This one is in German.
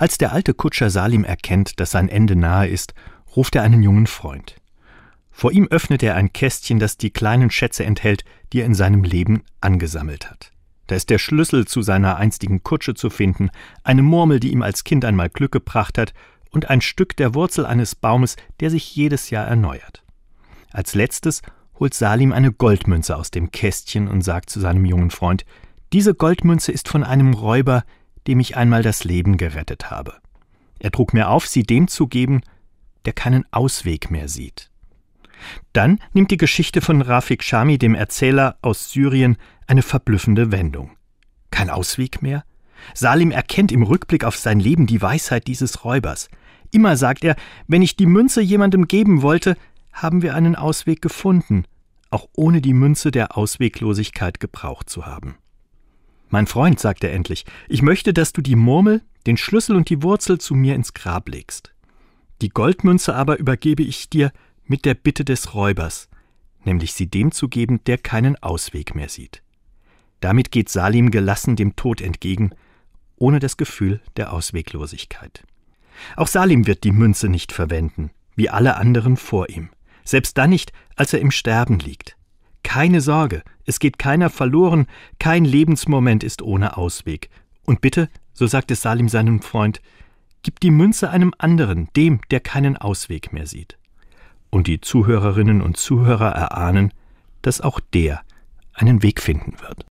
Als der alte Kutscher Salim erkennt, dass sein Ende nahe ist, ruft er einen jungen Freund. Vor ihm öffnet er ein Kästchen, das die kleinen Schätze enthält, die er in seinem Leben angesammelt hat. Da ist der Schlüssel zu seiner einstigen Kutsche zu finden, eine Murmel, die ihm als Kind einmal Glück gebracht hat, und ein Stück der Wurzel eines Baumes, der sich jedes Jahr erneuert. Als letztes holt Salim eine Goldmünze aus dem Kästchen und sagt zu seinem jungen Freund, diese Goldmünze ist von einem Räuber, dem ich einmal das Leben gerettet habe. Er trug mir auf, sie dem zu geben, der keinen Ausweg mehr sieht. Dann nimmt die Geschichte von Rafik Shami, dem Erzähler aus Syrien, eine verblüffende Wendung. Kein Ausweg mehr? Salim erkennt im Rückblick auf sein Leben die Weisheit dieses Räubers. Immer sagt er, wenn ich die Münze jemandem geben wollte, haben wir einen Ausweg gefunden, auch ohne die Münze der Ausweglosigkeit gebraucht zu haben. Mein Freund, sagt er endlich, ich möchte, dass du die Murmel, den Schlüssel und die Wurzel zu mir ins Grab legst. Die Goldmünze aber übergebe ich dir mit der Bitte des Räubers, nämlich sie dem zu geben, der keinen Ausweg mehr sieht. Damit geht Salim gelassen dem Tod entgegen, ohne das Gefühl der Ausweglosigkeit. Auch Salim wird die Münze nicht verwenden, wie alle anderen vor ihm, selbst dann nicht, als er im Sterben liegt. Keine Sorge, es geht keiner verloren, kein Lebensmoment ist ohne Ausweg. Und bitte, so sagte Salim seinem Freund, gib die Münze einem anderen, dem, der keinen Ausweg mehr sieht und die Zuhörerinnen und Zuhörer erahnen, dass auch der einen Weg finden wird.